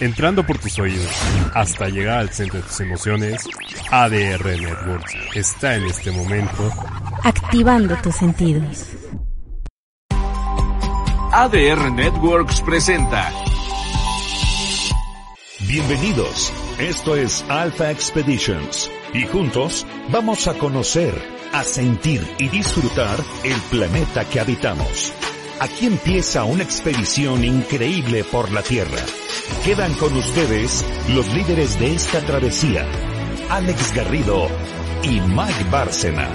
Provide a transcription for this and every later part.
entrando por tus oídos hasta llegar al centro de tus emociones, ADR Networks está en este momento activando tus sentidos. ADR Networks presenta. Bienvenidos, esto es Alpha Expeditions y juntos vamos a conocer, a sentir y disfrutar el planeta que habitamos. Aquí empieza una expedición increíble por la Tierra. Quedan con ustedes los líderes de esta travesía, Alex Garrido y Mike Bárcena.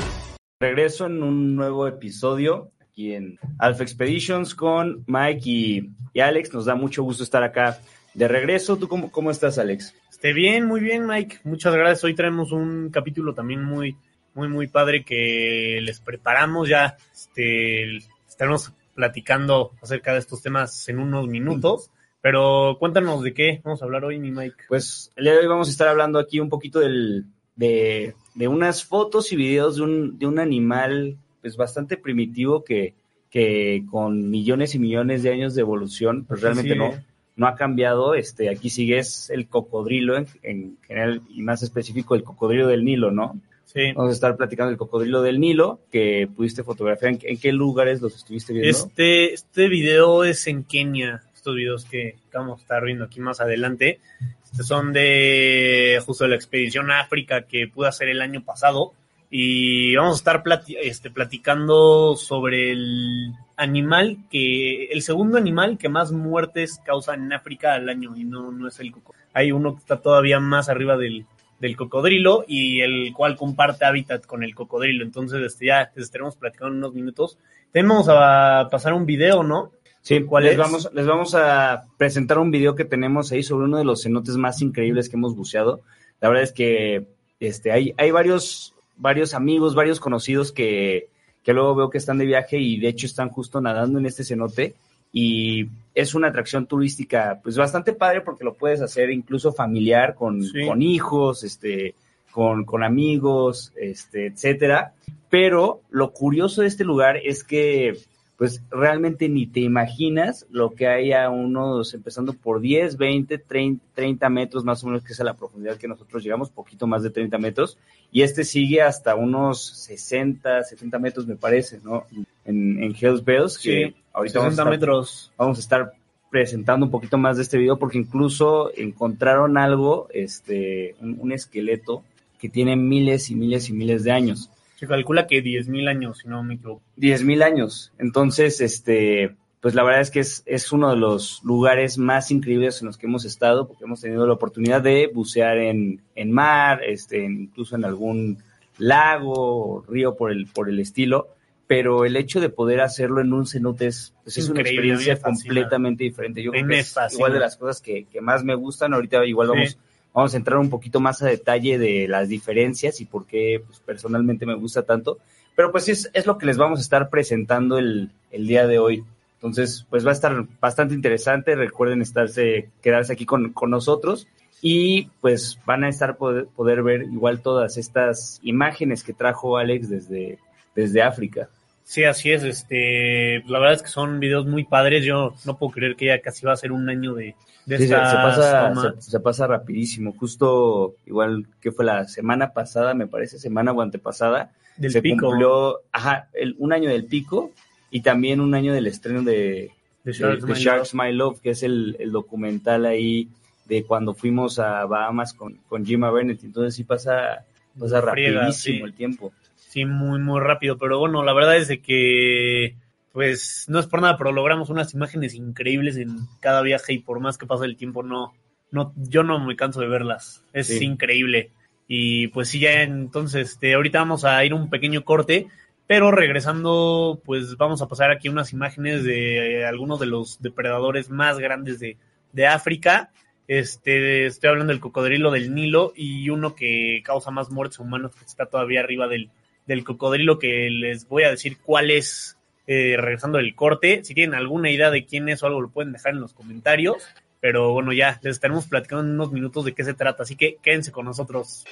Regreso en un nuevo episodio aquí en Alpha Expeditions con Mike y, y Alex. Nos da mucho gusto estar acá de regreso. ¿Tú cómo, cómo estás, Alex? Esté bien, muy bien, Mike. Muchas gracias. Hoy traemos un capítulo también muy, muy, muy padre que les preparamos ya. Este, estaremos platicando acerca de estos temas en unos minutos. Pero cuéntanos de qué vamos a hablar hoy, mi Mike. Pues el día de hoy vamos a estar hablando aquí un poquito del, de, de unas fotos y videos de un, de un animal pues bastante primitivo que, que con millones y millones de años de evolución, pues realmente Sí. no, no ha cambiado. Este, aquí sigue es el cocodrilo en, en general y más específico el cocodrilo del Nilo, ¿no? Sí. Vamos a estar platicando del cocodrilo del Nilo que pudiste fotografiar. ¿En, qué- en qué lugares los estuviste viendo? Este, este video es en Kenia. Estos videos que vamos a estar viendo aquí más adelante este, son de justo la expedición a África que pude hacer el año pasado. Y vamos a estar plati- este, platicando sobre el animal que, el segundo animal que más muertes causa en África al año, y no, no es el cocodrilo. Hay uno que está todavía más arriba del, del cocodrilo y el cual comparte hábitat con el cocodrilo. Entonces, este, ya estaremos platicando en unos minutos. Tenemos a pasar un video, ¿no? Sí, ¿Cuál les es? vamos, les vamos a presentar un video que tenemos ahí sobre uno de los cenotes más increíbles que hemos buceado. La verdad es que este, hay, hay varios, varios amigos, varios conocidos que, que luego veo que están de viaje y de hecho están justo nadando en este cenote. Y es una atracción turística, pues bastante padre porque lo puedes hacer incluso familiar con, Sí. con hijos, este, con, con amigos, este, etcétera. Pero lo curioso de este lugar es que pues realmente ni te imaginas lo que hay a unos, empezando por 10, 20, 30, 30 metros más o menos, que es a la profundidad que nosotros llegamos, poquito más de 30 metros, y este sigue hasta unos 60, 70 metros, me parece, ¿no? En, en Hells Bells, que Sí, ahorita vamos a 60 estar- metros. vamos a estar presentando un poquito más de este video porque incluso encontraron algo, este, un, un esqueleto que tiene miles y miles y miles de años. Se calcula que 10.000 años, si no me equivoco. 10.000 años. Entonces, este, pues la verdad es que es, es uno de los lugares más increíbles en los que hemos estado, porque hemos tenido la oportunidad de bucear en, en mar, este, incluso en algún lago o río por el, por el estilo, pero el hecho de poder hacerlo en un cenote es, pues, es una experiencia completamente diferente. Yo creo que es igual de las cosas que, que más me gustan. Ahorita igual Sí. Vamos, a entrar un poquito más a detalle de las diferencias y por qué pues, personalmente me gusta tanto. Pero pues es, es lo que les vamos a estar presentando el, el día de hoy. Entonces, pues va a estar bastante interesante. Recuerden estarse, quedarse aquí con, con nosotros. Y pues van a estar poder, poder ver igual todas estas imágenes que trajo Alex desde, desde África. Sí, así es. Este, la verdad es que son videos muy padres. Yo no puedo creer que ya casi va a ser un año de, de Sí, se, pasa, se, se pasa rapidísimo. Justo igual que fue la semana pasada, me parece, semana o antepasada, del se pico cumplió ajá, el, un año del pico y también un año del estreno de, de- Sharks de My Sharks Love. My Love, que es el, el documental ahí de cuando fuimos a Bahamas con, con Jim Bennett. Entonces sí pasa, pasa Friega, rapidísimo sí. el tiempo. Sí, muy, muy rápido. Pero bueno, la verdad es de que, pues, no es por nada, pero logramos unas imágenes increíbles en cada viaje y por más que pase el tiempo, no, no, yo no me canso de verlas. Es Sí. increíble. Y pues sí, ya entonces, este, ahorita vamos a ir un pequeño corte, pero regresando, pues vamos a pasar aquí unas imágenes de eh, algunos de los depredadores más grandes de, de África. Este, estoy hablando del cocodrilo del Nilo y uno que causa más muertes humanos que está todavía arriba del, del cocodrilo que les voy a decir cuál es eh, regresando del corte. Si tienen alguna idea de quién es o algo lo pueden dejar en los comentarios. Pero bueno, ya les estaremos platicando en unos minutos de qué se trata, así que quédense con nosotros.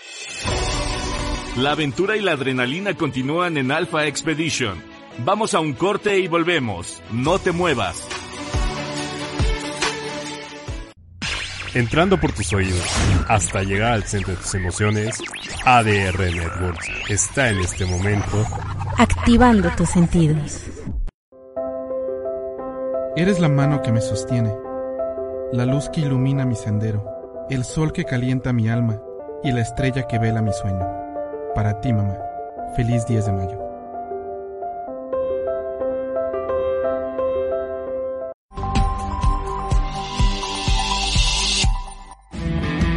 La aventura y la adrenalina continúan en Alpha Expedition. Vamos a un corte y volvemos. No te muevas. Entrando por tus oídos hasta llegar al centro de tus emociones, ADR Networks está en este momento activando tus sentidos. Eres la mano que me sostiene, la luz que ilumina mi sendero, el sol que calienta mi alma y la estrella que vela mi sueño. Para ti, mamá, feliz 10 de mayo.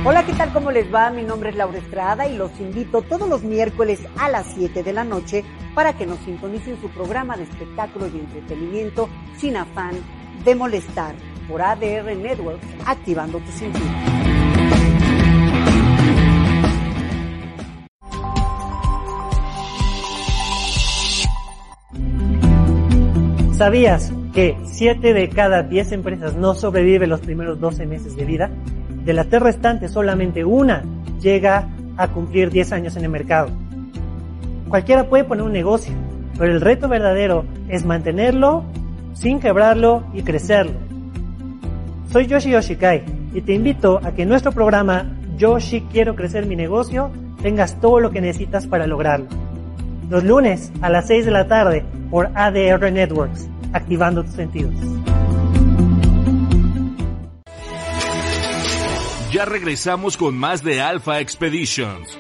Hola, ¿qué tal? ¿Cómo les va? Mi nombre es Laura Estrada y los invito todos los miércoles a las 7 de la noche para que nos sintonicen su programa de espectáculo y entretenimiento sin afán de molestar por ADR Networks, activando tu sentido. ¿Sabías que 7 de cada 10 empresas no sobreviven los primeros 12 meses de vida? De las tres restantes, solamente una llega a cumplir 10 años en el mercado. Cualquiera puede poner un negocio, pero el reto verdadero es mantenerlo sin quebrarlo y crecerlo. Soy Yoshi Yoshikai y te invito a que en nuestro programa Yoshi Quiero Crecer Mi Negocio tengas todo lo que necesitas para lograrlo. Los lunes a las 6 de la tarde por ADR Networks, activando tus sentidos. Ya regresamos con más de Alpha Expeditions.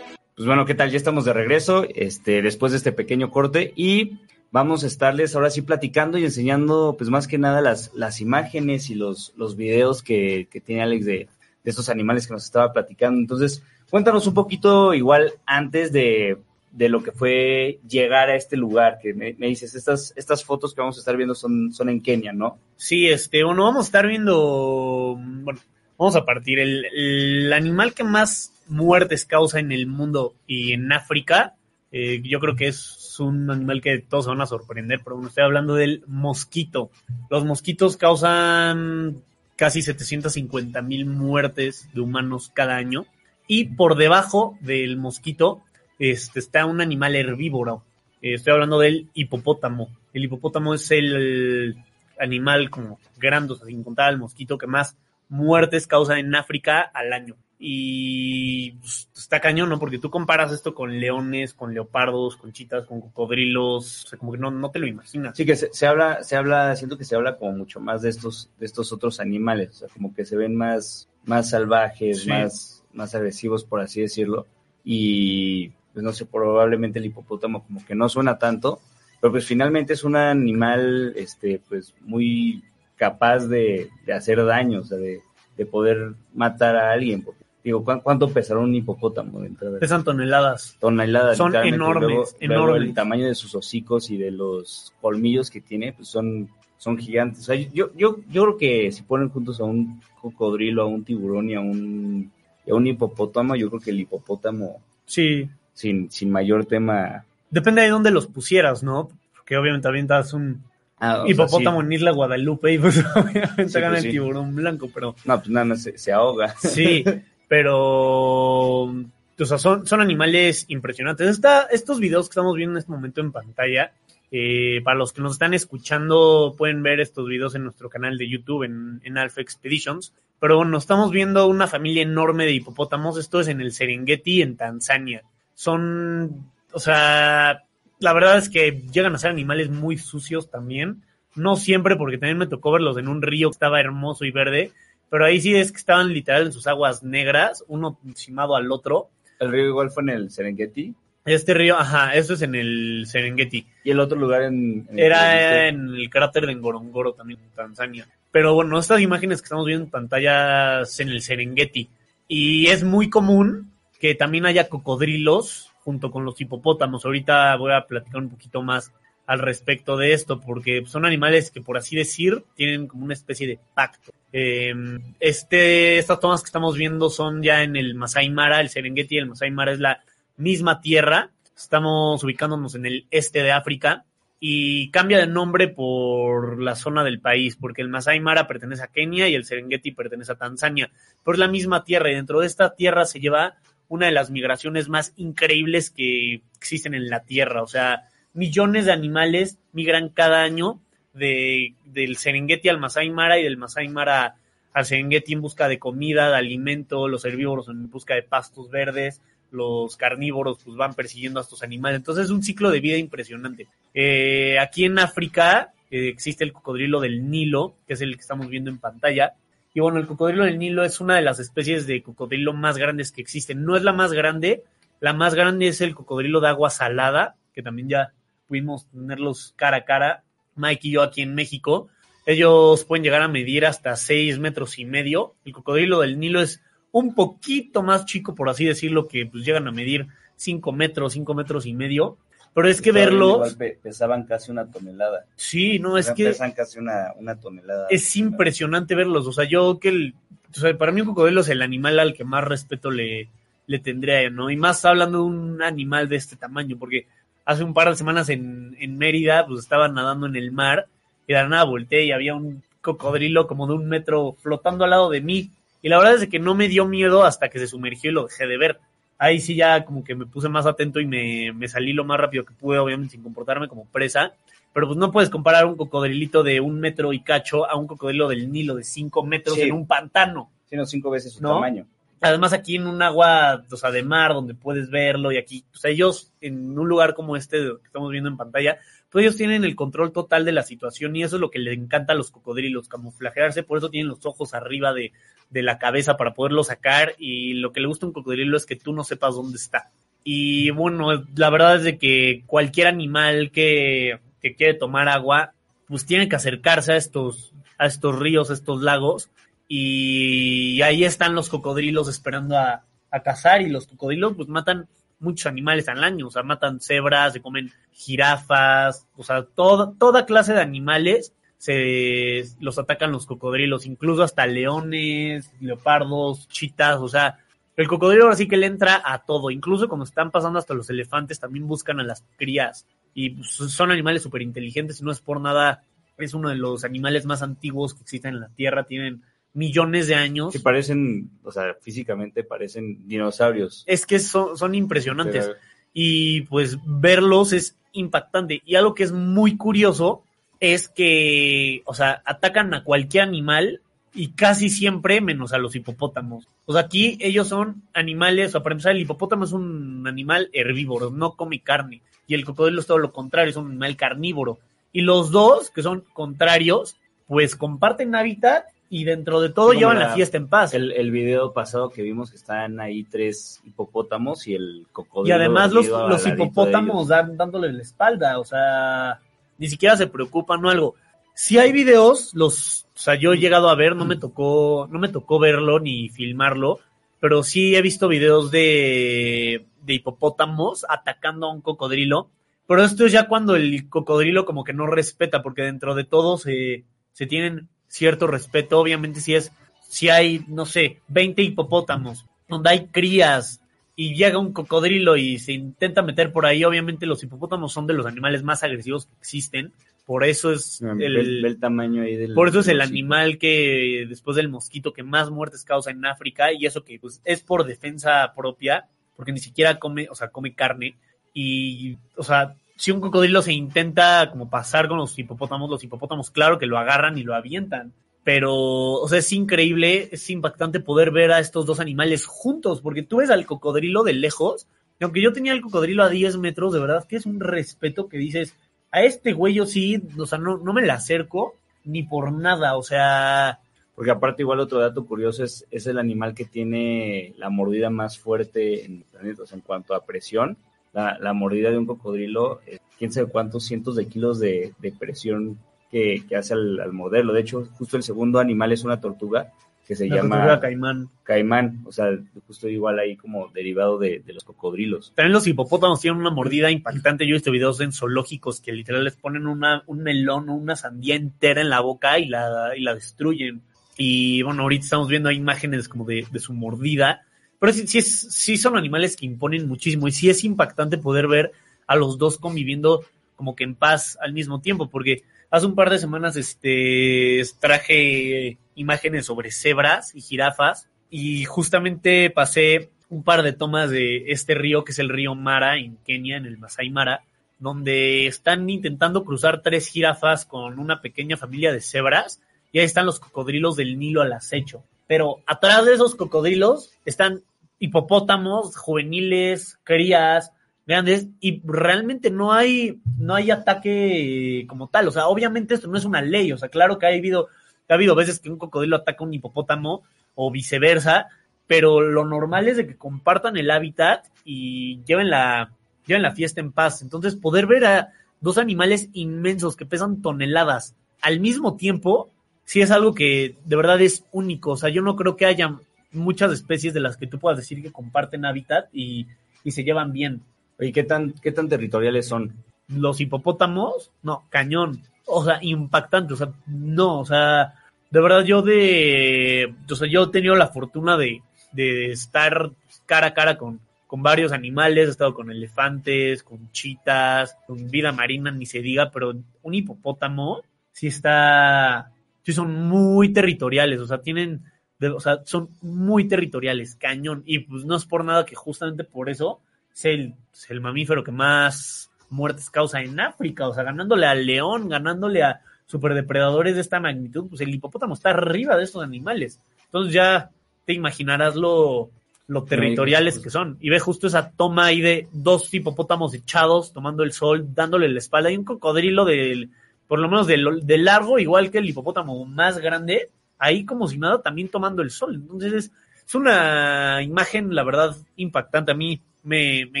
Pues bueno, ¿qué tal? Ya estamos de regreso, este, después de este pequeño corte y vamos a estarles ahora sí platicando y enseñando, pues más que nada las, las imágenes y los, los videos que, que tiene Alex de, de estos animales que nos estaba platicando. Entonces, cuéntanos un poquito igual antes de, de lo que fue llegar a este lugar, que me, me, dices, estas, estas fotos que vamos a estar viendo son, son en Kenia, ¿no? Sí, este, bueno, vamos a estar viendo, bueno, vamos a partir, el, animal que más muertes causa en el mundo y en África, eh, yo creo que es un animal que todos se van a sorprender, pero bueno, estoy hablando del mosquito. Los mosquitos causan casi 750 mil muertes de humanos cada año y por debajo del mosquito este, está un animal herbívoro. Eh, estoy hablando del hipopótamo. El hipopótamo es el animal como grande, o sea, sin contar al mosquito, que más muertes causa en África al año. Y pues, está cañón, ¿no? Porque tú comparas esto con leones, con leopardos, con chitas, con cocodrilos, o sea, como que no, no te lo imaginas. Sí, que se, se, habla, se habla, siento que se habla como mucho más de estos, de estos otros animales, o sea, como que se ven más, más salvajes, sí. más, más agresivos, por así decirlo. Y, pues no sé, probablemente el hipopótamo como que no suena tanto, pero pues finalmente es un animal, este, pues muy capaz de, de hacer daño, o sea, de, de poder matar a alguien, porque Digo, ¿cuánto pesará un hipopótamo? Pesan toneladas. Toneladas. Son enormes, luego, enormes. Luego el tamaño de sus hocicos y de los colmillos que tiene, pues son, son gigantes. O sea, yo, yo, yo creo que si ponen juntos a un cocodrilo, a un tiburón y a un, y a un hipopótamo, yo creo que el hipopótamo, sí. Sin, sin mayor tema. Depende de dónde los pusieras, ¿no? Porque obviamente avientas un, Ah, hipopótamo sea, sí. en Isla Guadalupe y pues obviamente Sí, gana pues, el sí. tiburón blanco, pero No, pues nada, más se, se ahoga. sí, pero o sea, son, son animales impresionantes. Esta, estos videos que estamos viendo en este momento en pantalla, eh, para los que nos están escuchando, pueden ver estos videos en nuestro canal de YouTube, en, en Alpha Expeditions. Pero bueno, estamos viendo una familia enorme de hipopótamos. Esto es en el Serengeti, en Tanzania. Son, o sea, la verdad es que llegan a ser animales muy sucios también. No siempre, porque también me tocó verlos en un río que estaba hermoso y verde. Pero ahí sí es que estaban literal en sus aguas negras, uno encimado al otro. El río igual fue en el Serengeti. Este río, ajá, eso es en el Serengeti. Y el otro lugar en... en Era en el cráter de Ngorongoro también, en Tanzania. Pero bueno, estas imágenes que estamos viendo en pantallas en el Serengeti. Y es muy común que también haya cocodrilos junto con los hipopótamos. Ahorita voy a platicar un poquito más al respecto de esto, porque son animales que, por así decir, tienen como una especie de pacto. Eh, este, estas tomas que estamos viendo son ya en el Masai Mara, el Serengeti, el Masai Mara es la misma tierra. Estamos ubicándonos en el este de África y cambia de nombre por la zona del país, porque el Masai Mara pertenece a Kenia y el Serengeti pertenece a Tanzania, pero es la misma tierra y dentro de esta tierra se lleva una de las migraciones más increíbles que existen en la tierra, o sea, millones de animales migran cada año de, del Serengeti al Masai Mara y del Masai Mara al Serengeti en busca de comida, de alimento, los herbívoros en busca de pastos verdes, los carnívoros pues van persiguiendo a estos animales. Entonces es un ciclo de vida impresionante. Eh, aquí en África eh, existe el cocodrilo del Nilo, que es el que estamos viendo en pantalla. Y bueno, el cocodrilo del Nilo es una de las especies de cocodrilo más grandes que existen. No es la más grande, la más grande es el cocodrilo de agua salada, que también ya pudimos tenerlos cara a cara, Mike y yo aquí en México. Ellos pueden llegar a medir hasta 6 metros y medio. El cocodrilo del Nilo es un poquito más chico, por así decirlo, que pues llegan a medir 5 metros, 5 metros y medio. Pero es que verlo. pesaban casi una tonelada. Sí, no, es que. Pesan casi una, una tonelada. Es impresionante verlos. O sea, yo que el. O sea, para mí un cocodrilo es el animal al que más respeto le, le tendría, ¿no? Y más hablando de un animal de este tamaño, porque hace un par de semanas en, en Mérida, pues estaba nadando en el mar y de nada volteé y había un cocodrilo como de un metro flotando al lado de mí. Y la verdad es que no me dio miedo hasta que se sumergió y lo dejé de ver. Ahí sí ya como que me puse más atento y me, me salí lo más rápido que pude, obviamente sin comportarme como presa. Pero pues no puedes comparar un cocodrilito de un metro y cacho a un cocodrilo del Nilo de cinco metros en un pantano. Sino cinco veces su tamaño. Además aquí en un agua, o sea, de mar donde puedes verlo y aquí, pues ellos en un lugar como este que estamos viendo en pantalla, pues ellos tienen el control total de la situación y eso es lo que les encanta a los cocodrilos, camuflajearse, por eso tienen los ojos arriba de, de la cabeza para poderlo sacar y lo que le gusta a un cocodrilo es que tú no sepas dónde está. Y bueno, la verdad es de que cualquier animal que, que quiere tomar agua, pues tiene que acercarse a estos, a estos ríos, a estos lagos, y ahí están los cocodrilos esperando a, cazar, y los cocodrilos pues matan muchos animales al año, o sea, matan cebras, se comen jirafas, o sea, toda clase de animales se los atacan los cocodrilos, incluso hasta leones, leopardos, chitas, o sea, el cocodrilo ahora sí que le entra a todo, incluso cuando están pasando hasta los elefantes también buscan a las crías y son animales súper inteligentes y no es por nada, es uno de los animales más antiguos que existen en la Tierra, tienen millones de años. Que parecen, o sea, físicamente parecen dinosaurios. Es que son, son impresionantes y pues verlos es impactante y algo que es muy curioso es que, o sea, atacan a cualquier animal y casi siempre menos a los hipopótamos. O sea, aquí ellos son animales, o para empezar, el hipopótamo es un animal herbívoro, no come carne. Y el cocodrilo es todo lo contrario, es un animal carnívoro. Y los dos, que son contrarios, pues comparten hábitat y dentro de todo llevan la, fiesta en paz. El, el, video pasado que vimos que están ahí tres hipopótamos y el cocodrilo. Y además los, los hipopótamos dan, dándole la espalda, o sea, ni siquiera se preocupan o algo. Si hay videos, los, o sea, yo he llegado a ver, no me tocó, no me tocó verlo ni filmarlo, pero sí he visto videos de, de hipopótamos atacando a un cocodrilo. Pero esto es ya cuando el cocodrilo como que no respeta, porque dentro de todo se, se tienen cierto respeto. Obviamente si es, si hay, no sé, 20 hipopótamos, donde hay crías, y llega un cocodrilo y se intenta meter por ahí, obviamente los hipopótamos son de los animales más agresivos que existen. Por eso es ah, el, tamaño ahí del Por eso es el animal que después del mosquito que más muertes causa en África y eso que pues es por defensa propia, porque ni siquiera come, o sea, come carne y o sea, si un cocodrilo se intenta como pasar con los hipopótamos, los hipopótamos claro que lo agarran y lo avientan pero, o sea, es increíble, es impactante poder ver a estos dos animales juntos, porque tú ves al cocodrilo de lejos, y aunque yo tenía el cocodrilo a 10 metros, de verdad que es un respeto que dices, a este güey yo sí, o sea, no, no me le acerco ni por nada, o sea... Porque aparte igual otro dato curioso es, es el animal que tiene la mordida más fuerte en el planeta, o sea, en cuanto a presión, la, la mordida de un cocodrilo, eh, quién sabe cuántos cientos de kilos de, de presión que, hace al, morderlo. De hecho, justo el segundo animal es una tortuga que se llama tortuga caimán. Caimán, o sea, justo igual ahí como derivado de, los cocodrilos. También los hipopótamos tienen una mordida impactante. Yo he visto videos en zoológicos que literal les ponen una, un melón o una sandía entera en la boca y la, y la destruyen. Y bueno, ahorita estamos viendo imágenes como de, de su mordida. Pero sí, sí, es, sí son animales que imponen muchísimo y sí es impactante poder ver a los dos conviviendo como que en paz al mismo tiempo, porque Hace un par de semanas este, traje imágenes sobre cebras y jirafas y justamente pasé un par de tomas de este río que es el río Mara en Kenia, en el Masai Mara, donde están intentando cruzar tres jirafas con una pequeña familia de cebras y ahí están los cocodrilos del Nilo al acecho. Pero atrás de esos cocodrilos están hipopótamos, juveniles, crías, grandes, y realmente no hay, no hay ataque como tal. O sea, obviamente esto no es una ley. O sea, claro que ha habido, ha habido veces que un cocodrilo ataca a un hipopótamo o viceversa, pero lo normal es de que compartan el hábitat y lleven la, lleven la fiesta en paz. Entonces, poder ver a dos animales inmensos que pesan toneladas al mismo tiempo, sí es algo que de verdad es único. O sea, yo no creo que haya muchas especies de las que tú puedas decir que comparten hábitat y, y se llevan bien. ¿Y qué tan, qué tan territoriales son? Los hipopótamos, no, cañón. O sea, impactante. O sea, no, o sea, de verdad yo de. O sea, yo he tenido la fortuna de, de estar cara a cara con, con varios animales. He estado con elefantes, con chitas, con vida marina, ni se diga, pero un hipopótamo sí está. Sí, son muy territoriales. O sea, tienen. o sea, son muy territoriales, cañón. Y pues no es por nada que justamente por eso es el, es el mamífero que más muertes causa en África, o sea, ganándole al león, ganándole a superdepredadores de esta magnitud, pues el hipopótamo está arriba de estos animales. Entonces ya te imaginarás lo, lo territoriales que son. Y ve justo esa toma ahí de dos hipopótamos echados, tomando el sol, dándole la espalda, y un cocodrilo del, por lo menos del, del largo, igual que el hipopótamo más grande, ahí como si nada, también tomando el sol. Entonces es, es una imagen, la verdad, impactante. A mí me, me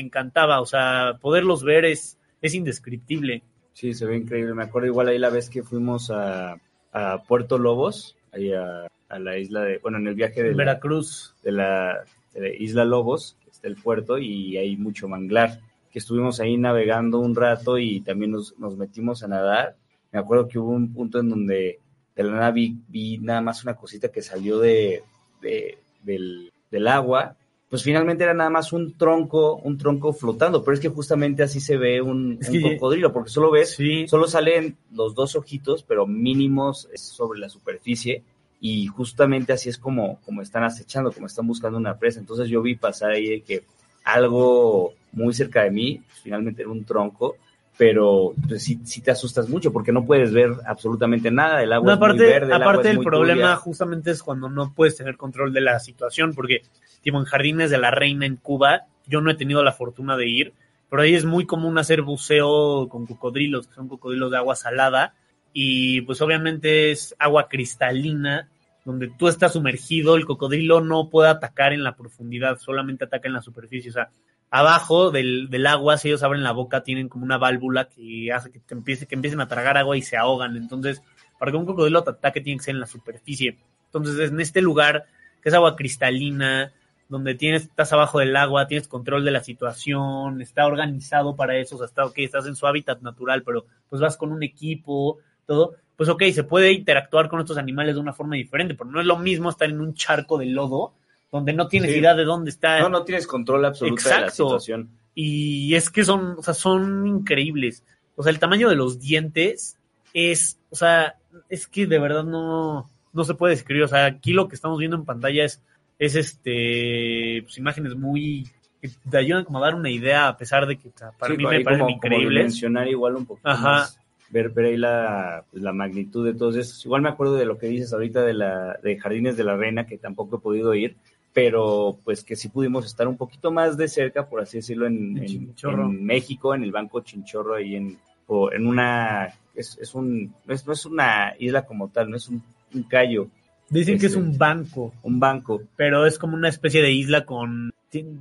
encantaba, o sea, poderlos ver es, es indescriptible. Sí, se ve increíble. Me acuerdo igual ahí la vez que fuimos a, a Puerto Lobos, ahí a, a la isla de, bueno, en el viaje de la, Veracruz. de la, de la isla Lobos, que está el puerto, y hay mucho manglar, que estuvimos ahí navegando un rato y también nos, nos metimos a nadar. Me acuerdo que hubo un punto en donde de la nada vi, vi nada más una cosita que salió de, de- del, del agua, pues finalmente era nada más un tronco, un tronco flotando, pero es que justamente así se ve un, cocodrilo, porque solo ves, Sí. solo salen los dos ojitos, pero mínimos sobre la superficie, y justamente así es como, como están acechando, como están buscando una presa. Entonces yo vi pasar ahí que algo muy cerca de mí, pues, finalmente era un tronco, pero pues, sí, sí te asustas mucho porque no puedes ver absolutamente nada, el agua No, es muy aparte, verde, el aparte el problema turbia. justamente es cuando no puedes tener control de la situación, porque tipo en Jardines de la Reina en Cuba, yo no he tenido la fortuna de ir, pero ahí es muy común hacer buceo con cocodrilos, que son cocodrilos de agua salada, y pues obviamente es agua cristalina, donde tú estás sumergido, el cocodrilo no puede atacar en la profundidad, solamente ataca en la superficie, o sea, abajo del, del agua, si ellos abren la boca, tienen como una válvula que hace que, te empiece, que empiecen a tragar agua y se ahogan. Entonces, para que un cocodrilo te ataque, tiene que ser en la superficie. Entonces, en este lugar, que es agua cristalina, donde tienes, estás abajo del agua, tienes control de la situación, está organizado para eso, o sea, está, ok, estás en su hábitat natural, pero pues vas con un equipo, todo, pues ok, se puede interactuar con estos animales de una forma diferente, pero no es lo mismo estar en un charco de lodo, donde no tienes Sí. idea de dónde está. No, no tienes control absoluto de la situación. Y es que son, o sea, son increíbles. O sea, el tamaño de los dientes es, o sea, es que de verdad no, no se puede describir. O sea, aquí lo que estamos viendo en pantalla es, es este, pues imágenes muy, que te ayudan como a dar una idea, a pesar de que o sea, para Sí, mí me parecen como, increíbles. dimensionar igual un poquito Ajá. más, ver, ver ahí la, pues, la magnitud de todos esos. Igual me acuerdo de lo que dices ahorita de la de Jardines de la Reina, que tampoco he podido ir, pero pues que sí pudimos estar un poquito más de cerca, por así decirlo, en, En en- México, en el Banco Chinchorro, ahí en, en una, es, es un, no es, no es una isla como tal, no es un, un callo, Dicen que es Este, un banco, un banco pero es como una especie de isla con...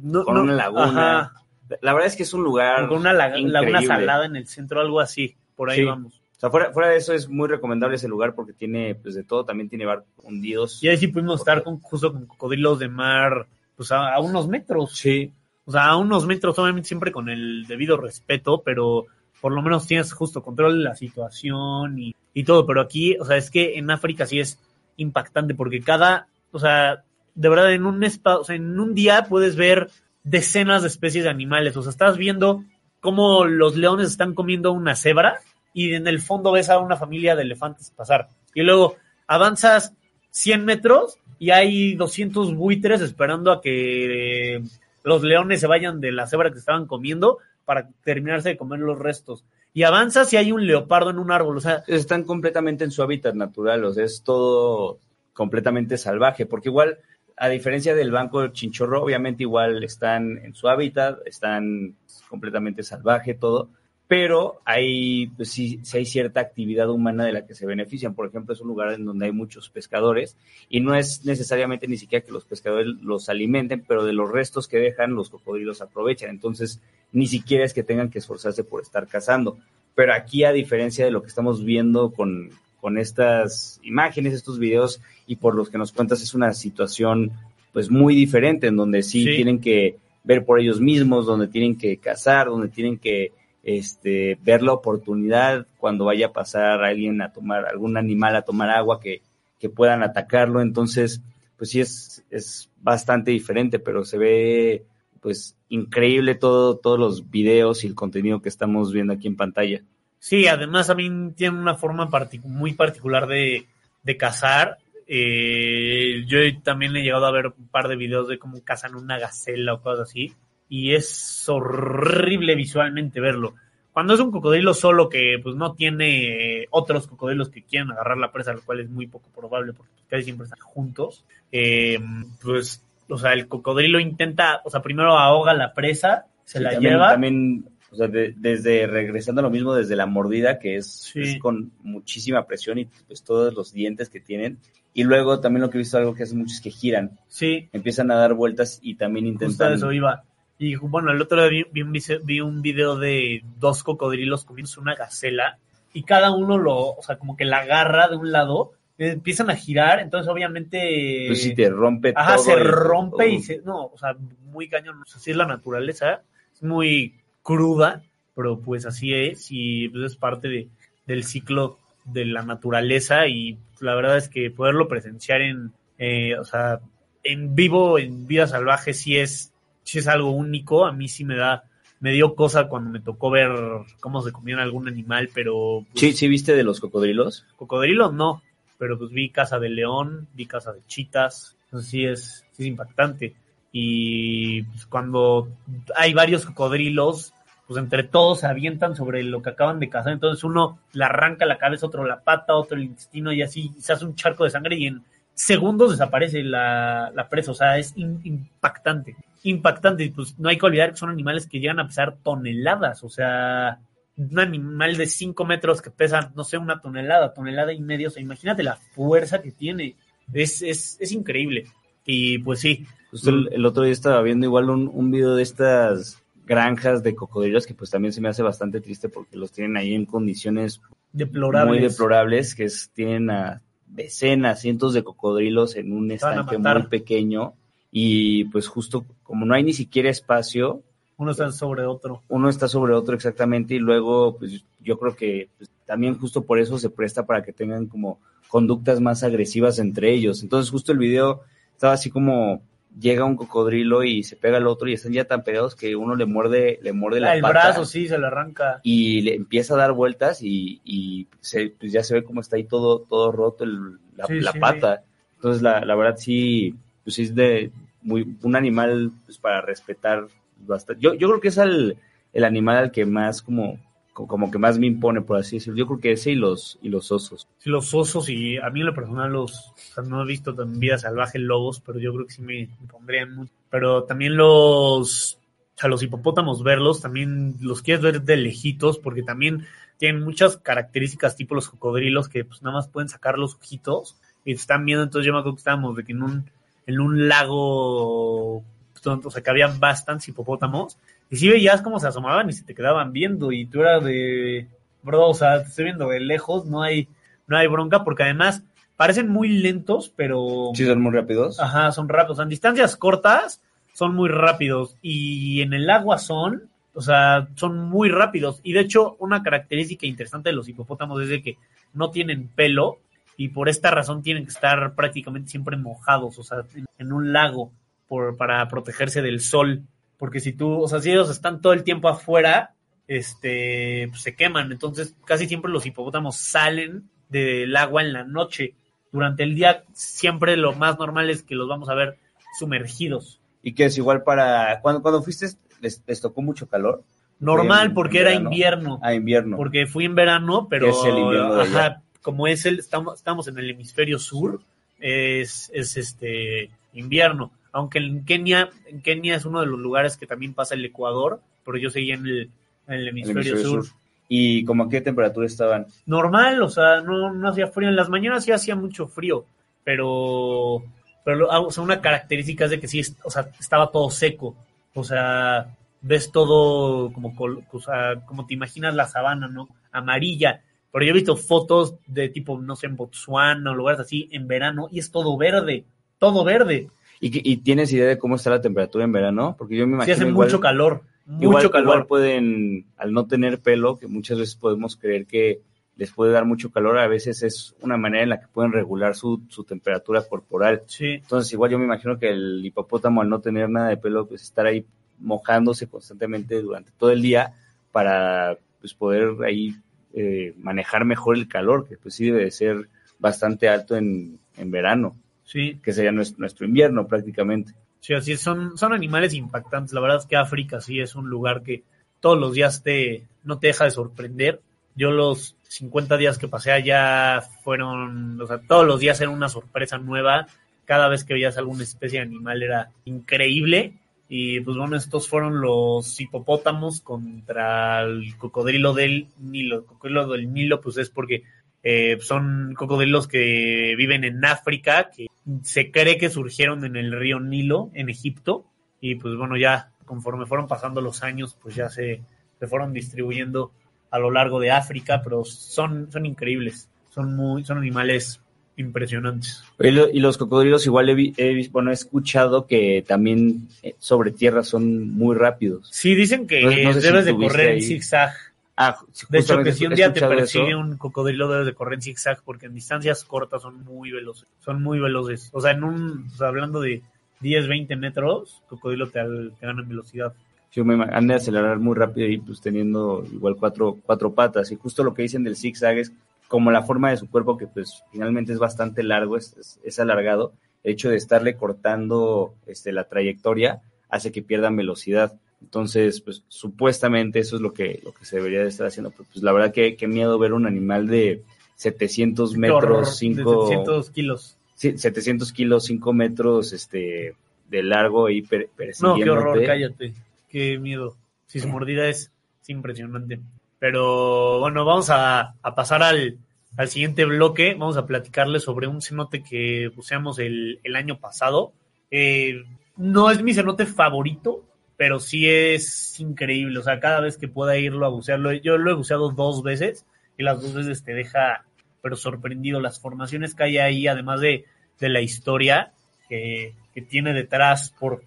no- con no- una laguna. ajá, La verdad es que es un lugar con una lag- laguna salada en el centro, algo así. Por ahí Sí. vamos. O sea, fuera, fuera de eso es muy recomendable ese lugar porque tiene, pues de todo, también tiene barcos hundidos. Y ahí sí pudimos estar con, justo con cocodrilos de mar, pues a, a unos metros. Sí, O sea, a unos metros, obviamente siempre con el debido respeto, pero por lo menos tienes justo control de la situación y, y todo. Pero aquí, o sea, es que en África sí es impactante porque cada, o sea, de verdad en un espa- o sea, en un día puedes ver decenas de especies de animales. O sea, estás viendo cómo los leones están comiendo una cebra y en el fondo ves a una familia de elefantes pasar. Y luego avanzas 100 metros y hay 200 buitres esperando a que los leones se vayan de la cebra que estaban comiendo para terminarse de comer los restos. Y avanza si hay un leopardo en un árbol, o sea, Están completamente en su hábitat natural, o sea, es todo completamente salvaje, porque igual, a diferencia del banco chinchorro, obviamente igual están en su hábitat, están completamente salvaje todo, pero hay, pues sí, sí hay cierta actividad humana de la que se benefician. Por ejemplo, es un lugar en donde hay muchos pescadores y no es necesariamente ni siquiera que los pescadores los alimenten, pero de los restos que dejan, los cocodrilos aprovechan. Entonces, ni siquiera es que tengan que esforzarse por estar cazando. Pero aquí, a diferencia de lo que estamos viendo con, con estas imágenes, estos videos y por los que nos cuentas, es una situación pues muy diferente, en donde sí, Sí. tienen que ver por ellos mismos, donde tienen que cazar, donde tienen que este, ver la oportunidad cuando vaya a pasar alguien a tomar, algún animal a tomar agua que, que puedan atacarlo. Entonces, pues sí es, es bastante diferente, pero se ve pues increíble todo, todos los videos y el contenido que estamos viendo aquí en pantalla. Sí, además también tiene una forma muy particular de, de cazar. Eh, yo también he llegado a ver un par de videos de cómo cazan una gacela o cosas así. Y es horrible visualmente verlo. Cuando es un cocodrilo solo que pues no tiene eh, otros cocodrilos que quieran agarrar la presa, lo cual es muy poco probable porque casi siempre están juntos, eh, pues, o sea, el cocodrilo intenta, o sea, primero ahoga la presa, se Sí, la también, lleva. También, o sea, de- desde regresando a lo mismo, desde la mordida, que es, Sí. es con muchísima presión y pues todos los dientes que tienen. Y luego también lo que he visto algo que hacen mucho es que giran, Sí, empiezan a dar vueltas y también Justo intentan. eso iba. Y bueno, el otro día vi, vi un, vice- vi un video de dos cocodrilos comiéndose una gacela y cada uno lo, o sea, como que la agarra de un lado, eh, empiezan a girar, entonces obviamente... Pues sí, te rompe Ajá, todo. se el- rompe y se... No, o sea, muy cañón. O sea, así es la naturaleza, es muy cruda, pero pues así es y pues es parte de, del ciclo de la naturaleza y la verdad es que poderlo presenciar en, eh, o sea, en vivo, en vida salvaje, sí es, sí es algo único. A mí sí me da, me dio cosa cuando me tocó ver cómo se comían algún animal, pero pues, Sí, sí, viste de los cocodrilos. cocodrilos no, pero pues vi casa de león, vi casa de chitas, entonces sí es, sí es impactante. Y pues, cuando hay varios cocodrilos, pues entre todos se avientan sobre lo que acaban de cazar, entonces uno le arranca la cabeza, otro la pata, otro el intestino y así se hace un charco de sangre y en segundos desaparece la, la presa, o sea, es in- impactante, impactante, y pues no hay que olvidar que son animales que llegan a pesar toneladas, o sea, un animal de 5 metros que pesa, no sé, una tonelada, tonelada y medio, o sea, imagínate la fuerza que tiene, es, es, es increíble, y pues sí, Justo el, el otro día estaba viendo igual un, un video de estas granjas de cocodrilos que pues también se me hace bastante triste porque los tienen ahí en condiciones deplorables. muy deplorables, que es, tienen a decenas, cientos de cocodrilos en un estanque muy pequeño y pues justo como no hay ni siquiera espacio, Uno está sobre otro. uno está sobre otro exactamente y luego pues yo creo que pues, también justo por eso se presta para que tengan como conductas más agresivas entre ellos. Entonces justo el video estaba así como llega un cocodrilo y se pega al otro y están ya tan pegados que uno le muerde, le muerde la Ah, el pata brazo sí se le arranca. y le empieza a dar vueltas y, y se- pues ya se ve como está ahí todo, todo roto el- la, Sí, la sí, pata. Entonces la, la verdad sí, pues es de muy, un animal pues, para respetar bastante. Yo, yo creo que es el, el animal al que más como, co- como que más me impone, por así decirlo. Yo creo que ese y los, y los osos. Sí, los osos y a mí en lo personal los, o sea, no he visto en vida salvaje lobos, pero yo creo que sí me, pondrían mucho. Pero también los, los hipopótamos verlos, también los quieres ver de lejitos porque también tienen muchas características tipo los cocodrilos que pues nada más pueden sacar los ojitos y te están viendo, entonces yo me acuerdo que estábamos de que en un, en un lago, pues, o sea, que había bastantes hipopótamos y sí veías cómo se asomaban y se te quedaban viendo y tú eras de, bro, o sea, te estoy viendo de lejos, no hay, no hay bronca porque además parecen muy lentos, pero... Sí, son muy rápidos. Ajá, son rápidos. En distancias cortas son muy rápidos y en el agua son, o sea, son muy rápidos. Y de hecho, una característica interesante de los hipopótamos es de que no tienen pelo y por esta razón tienen que estar prácticamente siempre mojados, o sea, en- un lago por, para protegerse del sol. Porque si tú, o sea, si ellos están todo el tiempo afuera, este, pues, se queman. Entonces, casi siempre los hipopótamos salen del agua en la noche. Durante el día, siempre lo más normal es que los vamos a ver sumergidos. Y que es igual para, cuando, cuando fuiste, les, les tocó mucho calor. Normal, en- porque en era invierno. Ah, invierno. Porque fui en verano, pero es el invierno de ajá, como es el, estamos, estamos en el hemisferio sur, es, es este invierno. Aunque en Kenia, en Kenia es uno de los lugares que también pasa el Ecuador, pero yo seguía en el, en el El hemisferio, sur. sur. ¿Y como a qué temperatura estaban? Normal, o sea, no, no hacía frío. En las mañanas sí hacía mucho frío, pero, pero o sea, una característica es de que sí, o sea, estaba todo seco. O sea, ves todo como, o sea, como te imaginas la sabana, ¿no? Amarilla. Pero yo he visto fotos de tipo, no sé, en Botswana o lugares así en verano y es todo verde, todo verde. ¿Y, y tienes idea de cómo está la temperatura en verano? Porque yo me Sí imagino hace igual- mucho calor, mucho igual, calor. igual pueden, al no tener pelo, que muchas veces podemos creer que les puede dar mucho calor, a veces es una manera en la que pueden regular su, su temperatura corporal. Sí, Entonces, igual yo me imagino que el hipopótamo, al no tener nada de pelo, pues estar ahí mojándose constantemente durante todo el día para pues, poder ahí eh, manejar mejor el calor, que pues sí debe de ser bastante alto en, en verano, sí. que sería nuestro, nuestro invierno prácticamente. Sí, así es, son, son animales impactantes. La verdad es que África sí es un lugar que todos los días te, no te deja de sorprender. Yo los 50 días que pasé allá fueron, o sea, todos los días era una sorpresa nueva. Cada vez que veías alguna especie de animal era increíble. Y pues bueno, estos fueron los hipopótamos contra el cocodrilo del Nilo. El cocodrilo del Nilo pues es porque eh, son cocodrilos que viven en África, que se cree que surgieron en el río Nilo, en Egipto, y pues bueno, ya conforme fueron pasando los años, pues ya se, se fueron distribuyendo a lo largo de África, pero son, son increíbles, son muy, son animales impresionantes. Y, lo- y los cocodrilos igual he, he bueno, he escuchado que también eh, sobre tierra son muy rápidos. Sí, dicen que No- no sé si debes de correr en ahí. zigzag. Ah, De hecho, que si un día te persigue eso. un cocodrilo, debes de correr en zigzag, porque en distancias cortas son muy veloces. Son muy veloces. O sea, en un, o sea, hablando de 10, 20 metros, cocodrilo te, gana en velocidad. Yo me han de acelerar muy rápido y pues teniendo igual cuatro, cuatro patas. Y justo lo que dicen del zigzag es como la forma de su cuerpo que pues finalmente es bastante largo, es, es, es alargado. El hecho de estarle cortando este, la trayectoria hace que pierdan velocidad. Entonces, pues supuestamente eso es lo que, lo que se debería de estar haciendo. Pero, pues la verdad que qué miedo ver un animal de 700 Qué horror, metros, de 5... 700 kilos. Sí, 700 kilos, 5 metros este, de largo y per, No, qué horror, cállate. Qué miedo. Si su mordida es, es impresionante. Pero bueno, vamos a, a pasar al, al siguiente bloque. Vamos a platicarles sobre un cenote que buceamos el, el año pasado. Eh, no es mi cenote favorito, pero sí es increíble. O sea, cada vez que pueda irlo a bucearlo, yo lo he buceado dos veces y las dos veces te deja, pero sorprendido. Las formaciones que hay ahí, además de, de la historia que, que tiene detrás por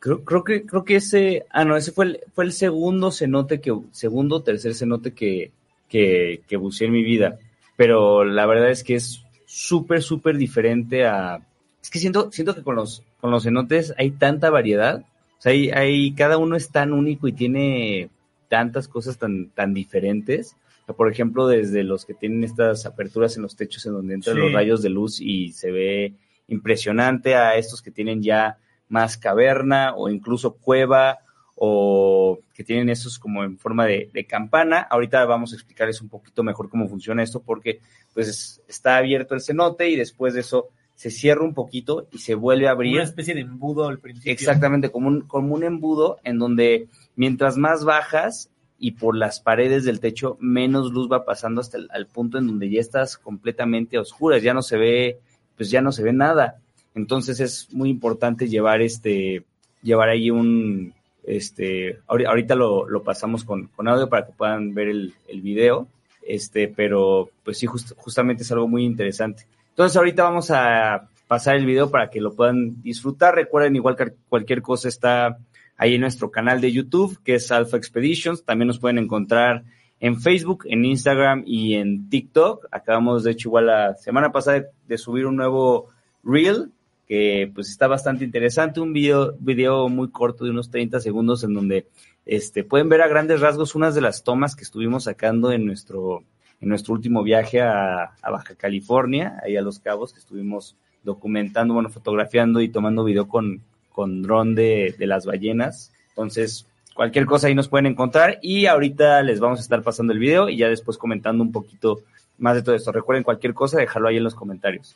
Creo, creo que creo que ese, ah no, ese fue el, fue el segundo cenote que, segundo o tercer cenote que, que, que buceé en mi vida. Pero la verdad es que es súper, súper diferente a, es que siento, siento que con los, con los cenotes hay tanta variedad. O sea, hay, hay, cada uno es tan único y tiene tantas cosas tan, tan diferentes. O sea, por ejemplo, desde los que tienen estas aperturas en los techos en donde entran Sí. los rayos de luz y se ve impresionante a estos que tienen ya más caverna o incluso cueva o que tienen esos como en forma de, de campana. Ahorita vamos a explicarles un poquito mejor cómo funciona esto porque pues está abierto el cenote y después de eso se cierra un poquito y se vuelve a abrir. una especie de embudo al principio. Exactamente, como un, como un embudo en donde mientras más bajas y por las paredes del techo, menos luz va pasando hasta el al punto en donde ya estás completamente a oscuras, ya no se ve, pues ya no se ve nada. Entonces es muy importante llevar este, llevar ahí un, este, ahori- ahorita lo, lo pasamos con, con audio para que puedan ver el, el video, este, pero pues sí, just- justamente es algo muy interesante. Entonces ahorita vamos a pasar el video para que lo puedan disfrutar. Recuerden, igual que cualquier cosa está ahí en nuestro canal de YouTube, que es Alpha Expeditions. También nos pueden encontrar en Facebook, en Instagram y en TikTok. Acabamos, de hecho, igual la semana pasada de subir un nuevo Reel, que pues está bastante interesante, un video, video muy corto de unos 30 segundos en donde este, pueden ver a grandes rasgos unas de las tomas que estuvimos sacando en nuestro, en nuestro último viaje a, a Baja California, ahí a Los Cabos, que estuvimos documentando, bueno, fotografiando y tomando video con, con dron de, de las ballenas. Entonces, cualquier cosa ahí nos pueden encontrar y ahorita les vamos a estar pasando el video y ya después comentando un poquito más de todo esto. Recuerden cualquier cosa, dejarlo ahí en los comentarios.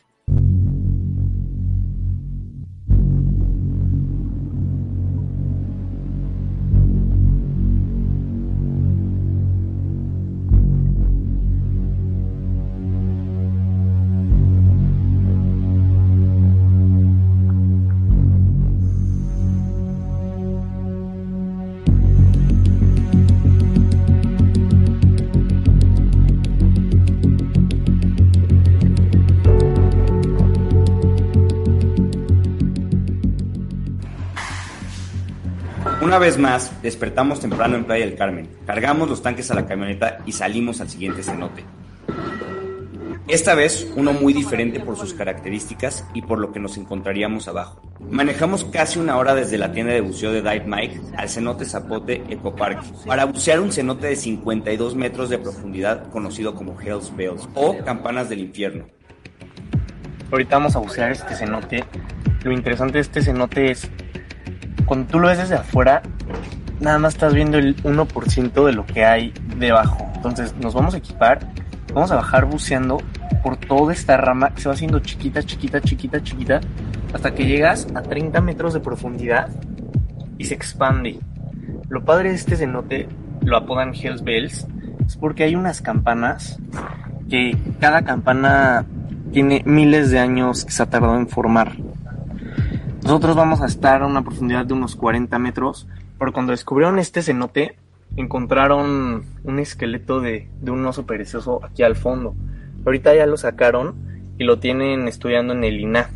Una vez más, despertamos temprano en Playa del Carmen, cargamos los tanques a la camioneta y salimos al siguiente cenote. Esta vez uno muy diferente por sus características y por lo que nos encontraríamos abajo. Manejamos casi una hora desde la tienda de buceo de Dive Mike al cenote Zapote Eco Park para bucear un cenote de 52 metros de profundidad conocido como Hell's Bells o Campanas del Infierno. Ahorita vamos a bucear este cenote. Lo interesante de este cenote es cuando tú lo ves desde afuera, nada más estás viendo el 1% de lo que hay debajo. Entonces nos vamos a equipar, vamos a bajar buceando por toda esta rama que se va haciendo chiquita, chiquita, chiquita, chiquita, hasta que llegas a 30 metros de profundidad y se expande. Lo padre de este cenote, lo apodan Hells Bells, es porque hay unas campanas que cada campana tiene miles de años que se ha tardado en formar. Nosotros vamos a estar a una profundidad de unos 40 metros, pero cuando descubrieron este cenote, encontraron un esqueleto de, de un oso perezoso aquí al fondo. Ahorita ya lo sacaron y lo tienen estudiando en el INA.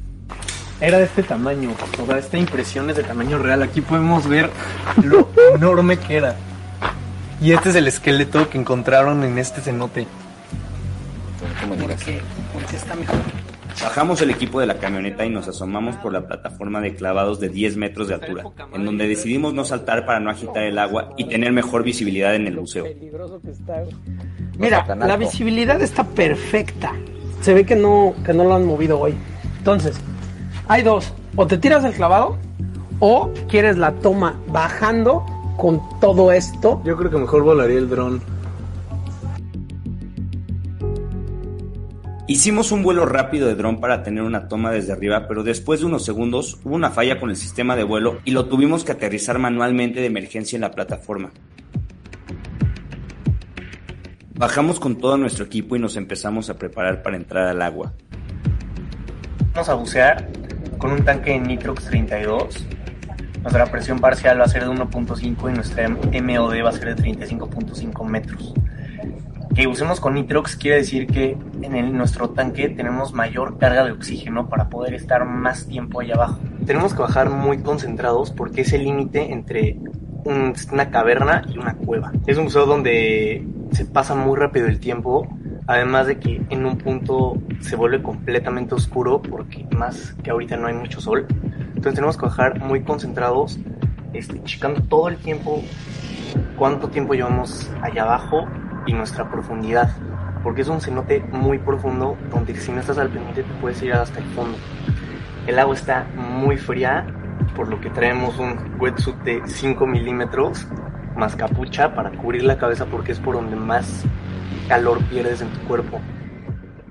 Era de este tamaño, o sea, esta impresión es de tamaño real. Aquí podemos ver lo enorme que era. Y este es el esqueleto que encontraron en este cenote. Porque, porque está mejor. Bajamos el equipo de la camioneta y nos asomamos por la plataforma de clavados de 10 metros de altura, en donde decidimos no saltar para no agitar el agua y tener mejor visibilidad en el buceo. Mira, la visibilidad está perfecta. Se ve que no, que no lo han movido hoy. Entonces, hay dos. O te tiras el clavado o quieres la toma bajando con todo esto. Yo creo que mejor volaría el dron. Hicimos un vuelo rápido de dron para tener una toma desde arriba, pero después de unos segundos hubo una falla con el sistema de vuelo y lo tuvimos que aterrizar manualmente de emergencia en la plataforma. Bajamos con todo nuestro equipo y nos empezamos a preparar para entrar al agua. Vamos a bucear con un tanque de Nitrox 32. Nuestra presión parcial va a ser de 1.5 y nuestra MOD va a ser de 35.5 metros que usemos con Nitrox quiere decir que en el, nuestro tanque tenemos mayor carga de oxígeno para poder estar más tiempo allá abajo. Tenemos que bajar muy concentrados porque es el límite entre un, una caverna y una cueva. Es un museo donde se pasa muy rápido el tiempo, además de que en un punto se vuelve completamente oscuro porque más que ahorita no hay mucho sol. Entonces tenemos que bajar muy concentrados, este, checando todo el tiempo cuánto tiempo llevamos allá abajo y nuestra profundidad, porque es un cenote muy profundo donde si no estás al pendiente te puedes ir hasta el fondo. El agua está muy fría, por lo que traemos un wetsuit de 5 milímetros más capucha para cubrir la cabeza porque es por donde más calor pierdes en tu cuerpo.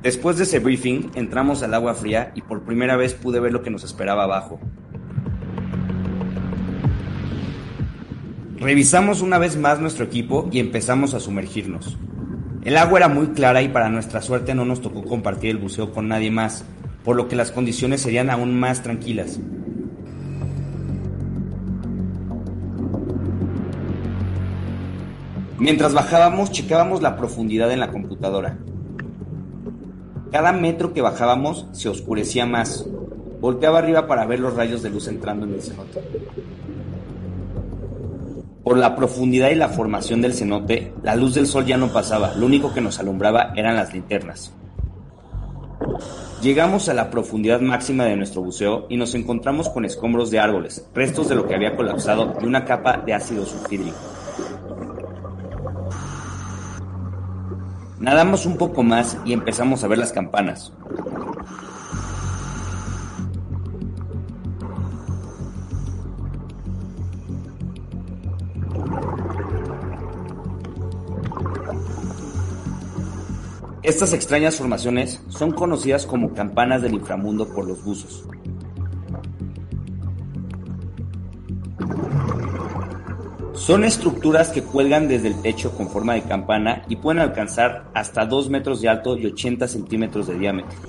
Después de ese briefing, entramos al agua fría y por primera vez pude ver lo que nos esperaba abajo. Revisamos una vez más nuestro equipo y empezamos a sumergirnos. El agua era muy clara y para nuestra suerte no nos tocó compartir el buceo con nadie más, por lo que las condiciones serían aún más tranquilas. Mientras bajábamos, checábamos la profundidad en la computadora. Cada metro que bajábamos se oscurecía más. Volteaba arriba para ver los rayos de luz entrando en el cenote. Por la profundidad y la formación del cenote, la luz del sol ya no pasaba, lo único que nos alumbraba eran las linternas. Llegamos a la profundidad máxima de nuestro buceo y nos encontramos con escombros de árboles, restos de lo que había colapsado y una capa de ácido sulfídrico. Nadamos un poco más y empezamos a ver las campanas. Estas extrañas formaciones son conocidas como campanas del inframundo por los buzos. Son estructuras que cuelgan desde el techo con forma de campana y pueden alcanzar hasta 2 metros de alto y 80 centímetros de diámetro.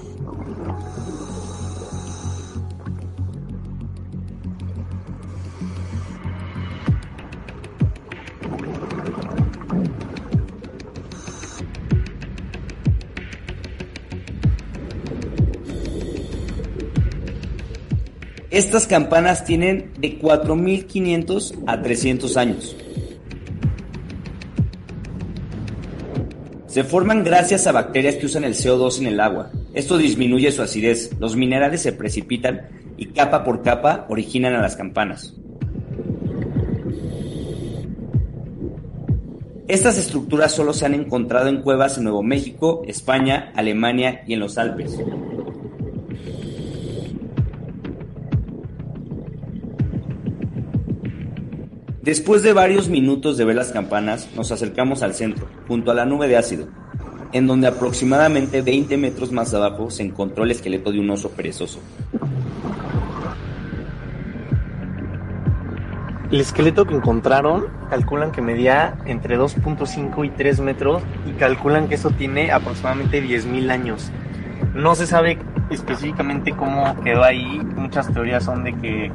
Estas campanas tienen de 4.500 a 300 años. Se forman gracias a bacterias que usan el CO2 en el agua. Esto disminuye su acidez, los minerales se precipitan y capa por capa originan a las campanas. Estas estructuras solo se han encontrado en cuevas en Nuevo México, España, Alemania y en los Alpes. Después de varios minutos de ver las campanas, nos acercamos al centro, junto a la nube de ácido, en donde aproximadamente 20 metros más abajo se encontró el esqueleto de un oso perezoso. El esqueleto que encontraron calculan que medía entre 2.5 y 3 metros y calculan que eso tiene aproximadamente 10.000 años. No se sabe específicamente cómo quedó ahí, muchas teorías son de que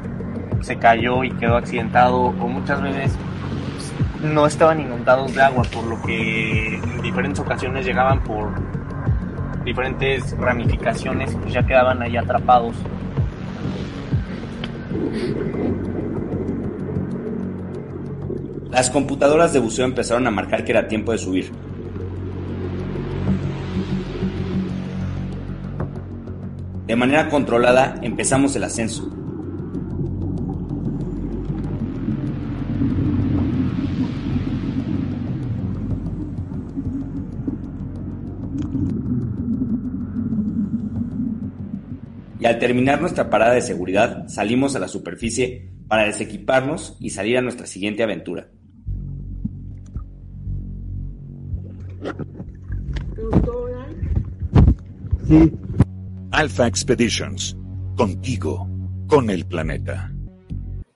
se cayó y quedó accidentado o muchas veces no estaban inundados de agua, por lo que en diferentes ocasiones llegaban por diferentes ramificaciones y pues ya quedaban ahí atrapados. Las computadoras de buceo empezaron a marcar que era tiempo de subir. De manera controlada empezamos el ascenso. Al terminar nuestra parada de seguridad salimos a la superficie para desequiparnos y salir a nuestra siguiente aventura. Sí. Alpha Expeditions, contigo, con el planeta.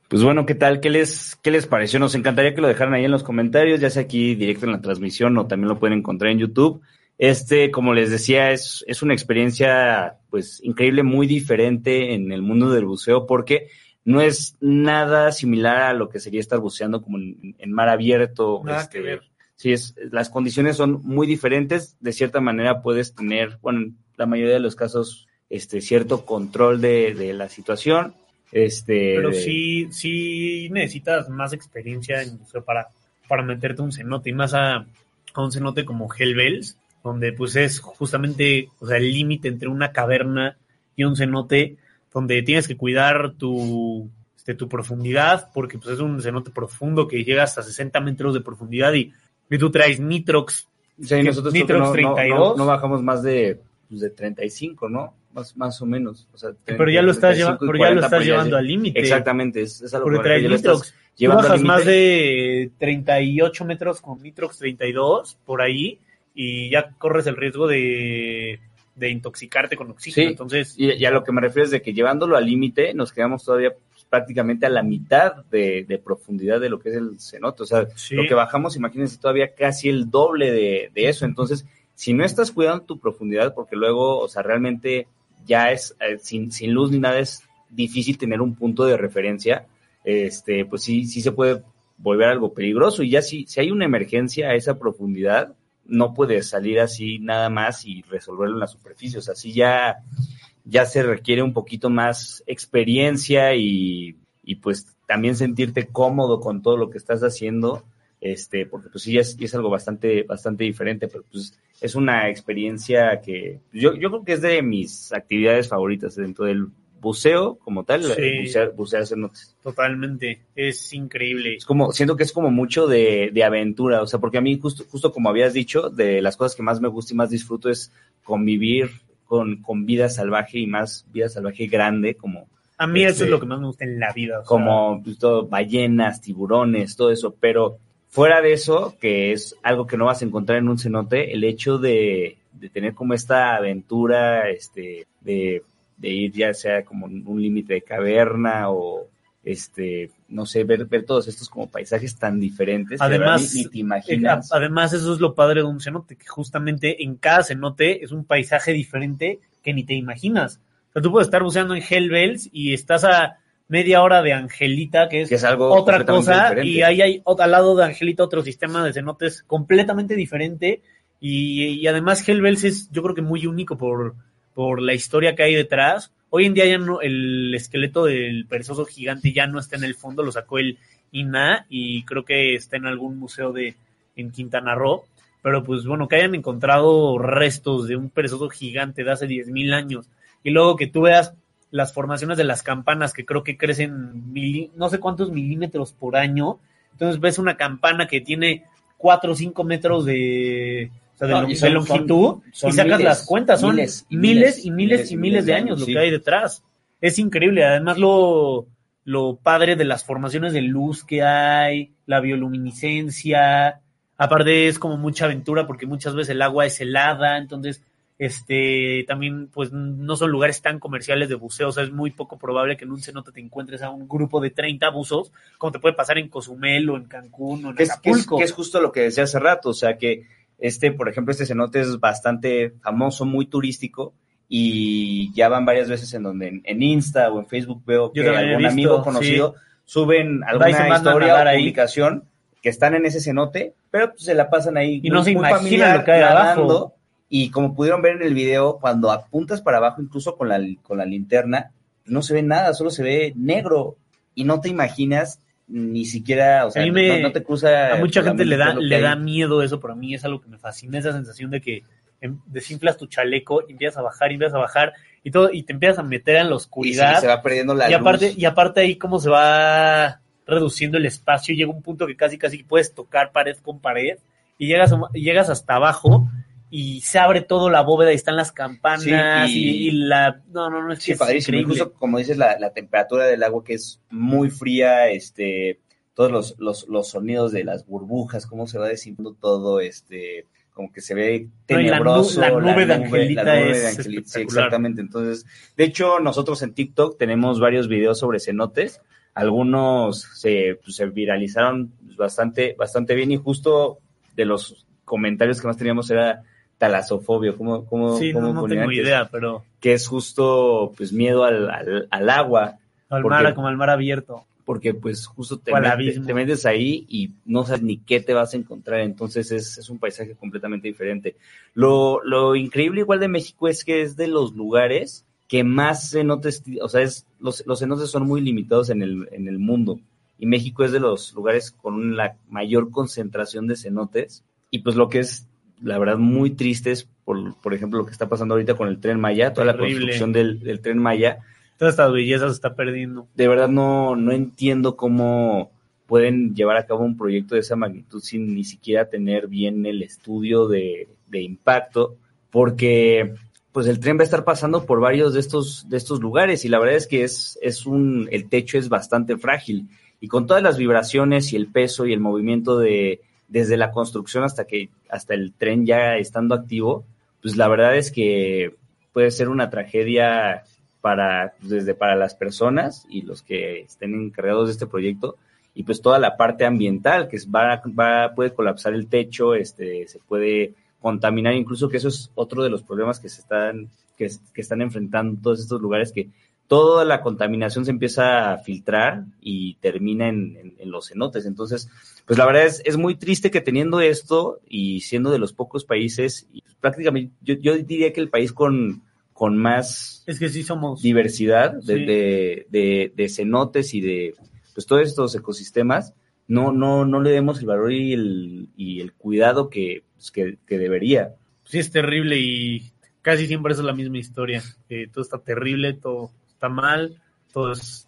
Pues bueno, ¿qué tal? ¿Qué les, ¿Qué les pareció? Nos encantaría que lo dejaran ahí en los comentarios, ya sea aquí directo en la transmisión o también lo pueden encontrar en YouTube. Este, como les decía, es, es una experiencia pues increíble, muy diferente en el mundo del buceo porque no es nada similar a lo que sería estar buceando como en, mar abierto. Nada este, que ver. Sí, es, las condiciones son muy diferentes. De cierta manera puedes tener, bueno, en la mayoría de los casos, este cierto control de, de la situación. Este, Pero de- sí, sí necesitas más experiencia en buceo para, para meterte un cenote, y más a, a un cenote como Hellbells, donde pues es justamente, o sea, el límite entre una caverna y un cenote, donde tienes que cuidar tu, este, tu profundidad, porque pues es un cenote profundo que llega hasta 60 metros de profundidad y, y tú traes Nitrox, Sí, que- nosotros que Nitrox no, no- 32. no- no bajamos más de, pues, de 35, ¿no? Más, más o menos. O sea, Pero ya lo estás 35 lleva- pero ya lo 40, estás llevando al límite. Exactamente, es, es algo Porque que traes estás Nitrox. Tú bajas más de 38 metros con Nitrox 32 por ahí y ya corres el riesgo de, de intoxicarte con oxígeno. Sí, Entonces, y, y a lo que me refiero es de que llevándolo al límite nos quedamos todavía pues, prácticamente a la mitad de, de profundidad de lo que es el cenote. O sea, Sí. lo que bajamos, imagínense, todavía casi el doble de, de eso. Entonces, si no estás cuidando tu profundidad, porque luego, o sea, realmente ya es, eh, sin, sin luz ni nada, es difícil tener un punto de referencia, este, pues sí, sí se puede volver algo peligroso. Y ya si, si hay una emergencia a esa profundidad, no puedes salir así nada más y resolverlo en la superficie. O sea, sí ya, ya se requiere un poquito más experiencia y, y pues también sentirte cómodo con todo lo que estás haciendo, este, porque pues sí es, es algo bastante, bastante diferente, pero pues es una experiencia que yo, yo creo que es de mis actividades favoritas dentro del buceo como tal, Sí. bucear, bucear cenotes. totalmente, es increíble. Es como, siento que es como mucho de, de aventura, o sea, porque a mí justo, justo como habías dicho, de las cosas que más me gusta y más disfruto es convivir con, con vida salvaje y más vida salvaje grande, como, A mí eso Este, es lo que más me gusta en la vida. o sea, como pues, todo, ballenas, tiburones, todo eso, pero fuera de eso, que es algo que no vas a encontrar en un cenote, el hecho de, de tener como esta aventura, este, de, de ir ya sea como un límite de caverna o este, no sé, ver, ver todos estos como paisajes tan diferentes. Además, ni, te imaginas. Además, eso es lo padre de un cenote, que justamente en cada cenote es un paisaje diferente que ni te imaginas. O sea, tú puedes estar buceando en Hellbells y estás a media hora de Angelita, que es, algo otra cosa, y ahí hay al lado de Angelita otro sistema de cenotes completamente diferente. Y, y además Hellbells es, yo creo que muy único por, por la historia que hay detrás Hoy en día ya no, el esqueleto del perezoso gigante ya no está en el fondo, lo sacó el INA y creo que está en algún museo de en Quintana Roo. Pero pues bueno, que hayan encontrado restos de un perezoso gigante de hace 10.000 años y luego que tú veas las formaciones de las campanas que creo que crecen no sé cuántos milímetros por año. Entonces ves una campana que tiene 4 o 5 metros de, o sea, de, longitud, y sacas las cuentas, son miles, y miles, y miles, y miles de años lo que hay detrás. Es increíble, además lo, lo padre de las formaciones de luz que hay, la bioluminiscencia, aparte es como mucha aventura porque muchas veces el agua es helada, entonces este también pues no son lugares tan comerciales de buceo, o sea, es muy poco probable que en un cenote te encuentres a un grupo de 30 buzos, como te puede pasar en Cozumel o en Cancún o en Acapulco. que es justo lo que decía hace rato, o sea, que este, por ejemplo, este cenote es bastante famoso, muy turístico y ya van varias veces en donde en, Insta o en Facebook veo que algún amigo conocido suben alguna historia o publicación que están en ese cenote, pero pues, se la pasan ahí y no se imaginan lo que hay abajo. Y como pudieron ver en el video, cuando apuntas para abajo, incluso con la, con la linterna, no se ve nada, solo se ve negro. Y no te imaginas ni siquiera, o sea, no, te cruza. A mucha gente le da, le da miedo eso, pero a mí es algo que me fascina, esa sensación de que em, desinflas tu chaleco y empiezas a bajar y empiezas a bajar y todo, y te empiezas a meter en la oscuridad. Y se va perdiendo la y aparte, Y aparte ahí cómo se va reduciendo el espacio, y llega un punto que casi casi puedes tocar pared con pared y llegas, llegas hasta abajo y se abre todo la bóveda y están las campanas y, la no no no es que incluso como dices la, la, temperatura del agua que es muy fría este todos los, los, los sonidos de las burbujas cómo se va desinflando todo este como que se ve tenebroso la, nube, de Angelita es sí, exactamente. Entonces de hecho nosotros en TikTok tenemos varios videos sobre cenotes. Algunos se, pues, se viralizaron bastante bastante bien y justo de los comentarios que más teníamos era talasofobia, ¿cómo, cómo, sí, no, no tengo idea, pero... Que es justo, pues, miedo al, al, agua. Al mar, como al mar abierto. Porque, pues, justo te, metes, ahí y no sabes ni qué te vas a encontrar, entonces es, es un paisaje completamente diferente. Lo, lo increíble igual de México es que es de los lugares que más cenotes, o sea, es, los, los cenotes son muy limitados en el, en el mundo y México es de los lugares con la mayor concentración de cenotes y pues lo que es la verdad, muy tristes por, por ejemplo, lo que está pasando ahorita con el tren Maya, toda la construcción del, tren Maya. Toda esta belleza se está perdiendo. De verdad no, no entiendo cómo pueden llevar a cabo un proyecto de esa magnitud sin ni siquiera tener bien el estudio de, de impacto, porque pues el tren va a estar pasando por varios de estos, de estos lugares y la verdad es que es, es un, el techo es bastante frágil y con todas las vibraciones y el peso y el movimiento de, desde la construcción hasta que hasta el tren ya estando activo, pues la verdad es que puede ser una tragedia para pues, desde para las personas y los que estén encargados de este proyecto y pues toda la parte ambiental que va, va puede colapsar el techo, este se puede contaminar incluso que eso es otro de los problemas que se están que, que están enfrentando todos estos lugares que toda la contaminación se empieza a filtrar y termina en, los cenotes. Entonces, pues la verdad es, es, muy triste que teniendo esto y siendo de los pocos países, y prácticamente yo, yo, diría que el país con, con más es que sí somos diversidad de, de, de, cenotes y de pues todos estos ecosistemas, no, no, no le demos el valor y el, y el cuidado que, pues, que, que debería. Sí, es terrible y casi siempre es la misma historia. todo está terrible, todo está mal, todo es,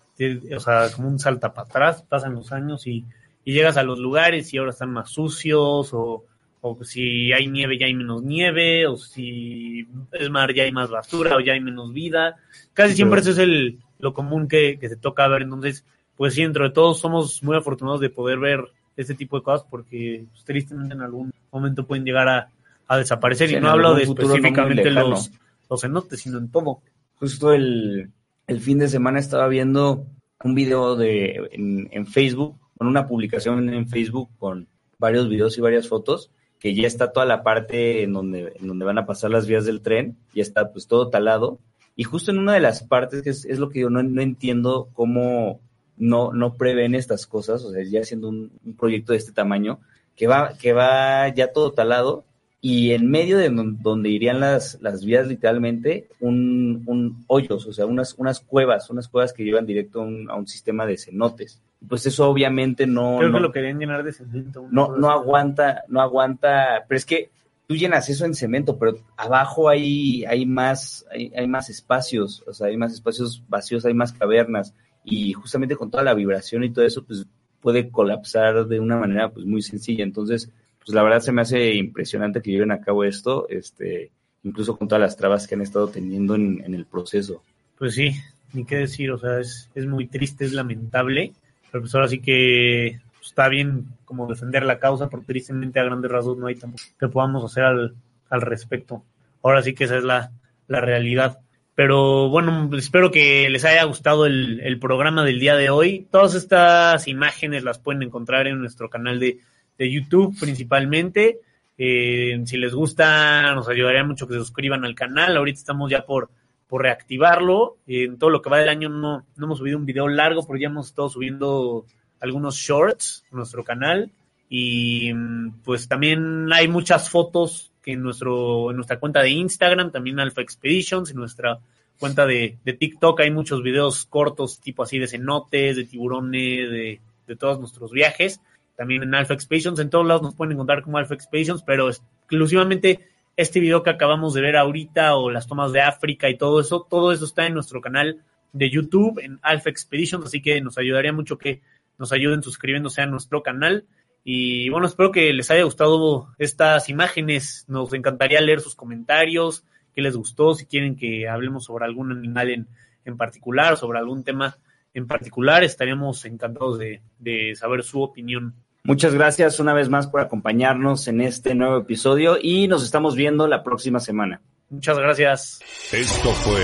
o sea, como un salta para atrás, pasan los años y, y llegas a los lugares y ahora están más sucios o, o si hay nieve ya hay menos nieve, o si es mar ya hay más basura, o ya hay menos vida. Casi siempre eso es el, lo común que, que se toca ver. Entonces, pues sí, dentro de todos somos muy afortunados de poder ver este tipo de cosas porque pues, tristemente en algún momento pueden llegar a, a desaparecer. Sí, y no hablo de no específicamente lejano. los, los cenotes, sino en todo. Justo el, el fin de semana estaba viendo un video de, en, Facebook, con una publicación en Facebook con varios videos y varias fotos, que ya está toda la parte en donde, en donde van a pasar las vías del tren, ya está pues todo talado. Y justo en una de las partes, que es, es lo que yo no, no entiendo cómo no, no prevén estas cosas, o sea, ya siendo un, un proyecto de este tamaño, que va, que va ya todo talado, y en medio de don- donde irían las, las vías literalmente, un, un hoyos, o sea, unas, unas cuevas, unas cuevas que llevan directo a un, a un sistema de cenotes. Pues eso obviamente no, Creo no, que lo querían llenar de cemento. no, no aguanta, no aguanta, pero es que tú llenas eso en cemento, pero abajo hay, hay más, hay, hay más espacios, o sea, hay más espacios vacíos, hay más cavernas, y justamente con toda la vibración y todo eso, pues puede colapsar de una manera pues muy sencilla. Entonces, pues la verdad se me hace impresionante que lleven a cabo esto, este, incluso con todas las trabas que han estado teniendo en, en el proceso. Pues sí, ni qué decir, o sea, es, es muy triste, es lamentable, pero pues ahora sí que pues, está bien como defender la causa, porque tristemente a grandes rasgos no hay tampoco que podamos hacer al, al respecto. Ahora sí que esa es la, la realidad. Pero bueno, espero que les haya gustado el, el programa del día de hoy. Todas estas imágenes las pueden encontrar en nuestro canal de, de YouTube principalmente. Eh, si les gusta, nos ayudaría mucho que se suscriban al canal. Ahorita estamos ya por, por reactivarlo. En todo lo que va del año no, no hemos subido un video largo, pero ya hemos estado subiendo algunos shorts en nuestro canal. Y mm, pues también hay muchas fotos que en, nuestro, en nuestra cuenta de Instagram, también Alpha Expeditions, en nuestra cuenta de, de TikTok hay muchos videos cortos, tipo así de cenotes, de tiburones, de, de todos nuestros viajes. También en Alpha Expeditions, en todos lados nos pueden encontrar como Alpha Expeditions, pero exclusivamente este video que acabamos de ver ahorita o las tomas de África y todo eso, todo eso está en nuestro canal de YouTube en Alpha Expeditions, así que nos ayudaría mucho que nos ayuden suscribiéndose a nuestro canal. Y bueno, espero que les haya gustado estas imágenes. Nos encantaría leer sus comentarios, qué les gustó, si quieren que hablemos sobre algún animal en, en particular, sobre algún tema en particular, estaríamos encantados de, de saber su opinión. Muchas gracias una vez más por acompañarnos en este nuevo episodio y nos estamos viendo la próxima semana. Muchas gracias. Esto fue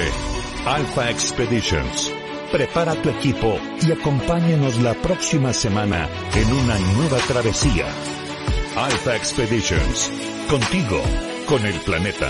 Alpha Expeditions. Prepara tu equipo y acompáñanos la próxima semana en una nueva travesía. Alpha Expeditions. Contigo, con el planeta.